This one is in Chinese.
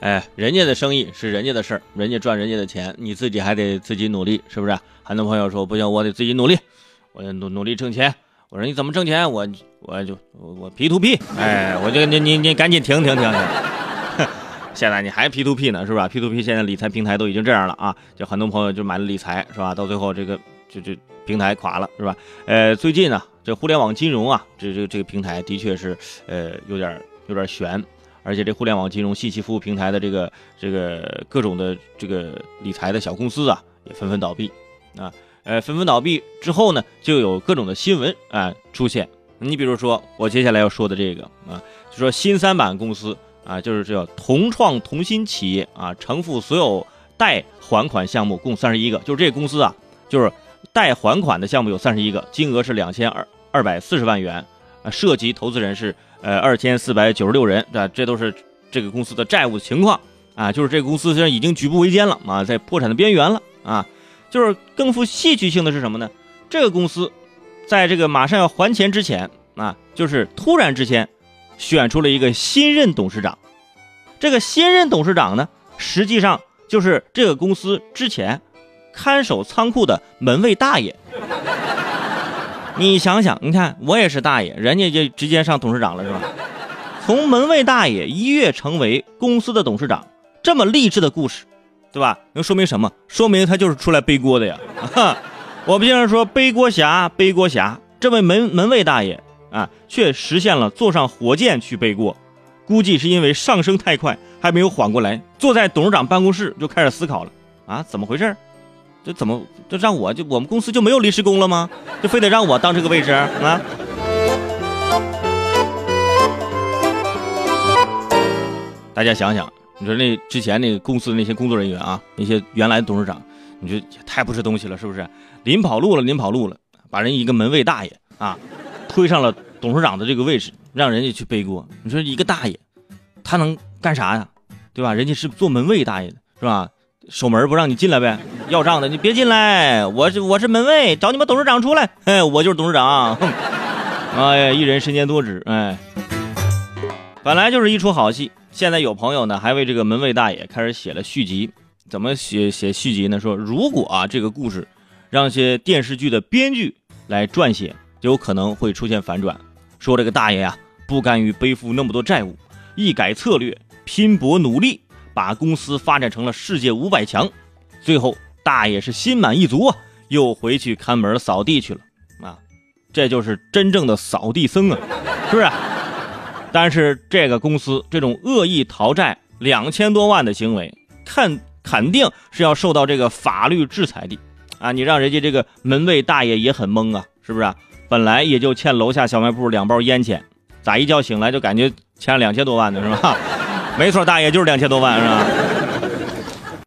哎，人家的生意是人家的事儿，人家赚人家的钱，你自己还得自己努力，是不是？很多朋友说不行，我得自己努力，我得努努力挣钱。我说你怎么挣钱？我我就我我 P to P，哎，我就你你你赶紧停停停停！现在你还 P to P 呢，是吧？P to P 现在理财平台都已经这样了啊，就很多朋友就买了理财，是吧？到最后这个就就平台垮了，是吧？呃，最近呢，这互联网金融啊，这这这个平台的确是呃有点有点悬，而且这互联网金融信息服务平台的这个这个各种的这个理财的小公司啊，也纷纷倒闭啊。呃，纷纷倒闭之后呢，就有各种的新闻啊出现。你比如说，我接下来要说的这个啊，就说新三板公司啊，就是叫同创同心企业啊，承付所有贷还款项目共三十一个，就是这个公司啊，就是贷还款的项目有三十一个，金额是两千二二百四十万元啊，涉及投资人是呃二千四百九十六人啊，这都是这个公司的债务情况啊，就是这个公司现在已经举步维艰了啊，在破产的边缘了啊。就是更富戏剧性的是什么呢？这个公司，在这个马上要还钱之前啊，就是突然之间选出了一个新任董事长。这个新任董事长呢，实际上就是这个公司之前看守仓库的门卫大爷。你想想，你看我也是大爷，人家就直接上董事长了，是吧？从门卫大爷一跃成为公司的董事长，这么励志的故事。对吧？能说明什么？说明他就是出来背锅的呀！我们经常说背锅侠，背锅侠。这位门门卫大爷啊，却实现了坐上火箭去背锅。估计是因为上升太快，还没有缓过来，坐在董事长办公室就开始思考了啊，怎么回事？这怎么这让我就我们公司就没有临时工了吗？就非得让我当这个位置啊？大家想想。你说那之前那个公司的那些工作人员啊，那些原来的董事长，你说也太不是东西了，是不是？临跑路了，临跑路了，把人一个门卫大爷啊，推上了董事长的这个位置，让人家去背锅。你说一个大爷，他能干啥呀？对吧？人家是做门卫大爷的，是吧？守门不让你进来呗，要账的你别进来，我是我是门卫，找你们董事长出来，哎，我就是董事长。哎呀，一人身兼多职，哎，本来就是一出好戏。现在有朋友呢，还为这个门卫大爷开始写了续集。怎么写写续集呢？说如果啊这个故事让些电视剧的编剧来撰写，就有可能会出现反转。说这个大爷啊不甘于背负那么多债务，一改策略，拼搏努力，把公司发展成了世界五百强。最后大爷是心满意足啊，又回去看门扫地去了啊。这就是真正的扫地僧啊，是不是？但是这个公司这种恶意逃债两千多万的行为，看肯定是要受到这个法律制裁的，啊，你让人家这个门卫大爷也很懵啊，是不是？本来也就欠楼下小卖部两包烟钱，咋一觉醒来就感觉欠了两千多万呢是吧？没错，大爷就是两千多万是吧？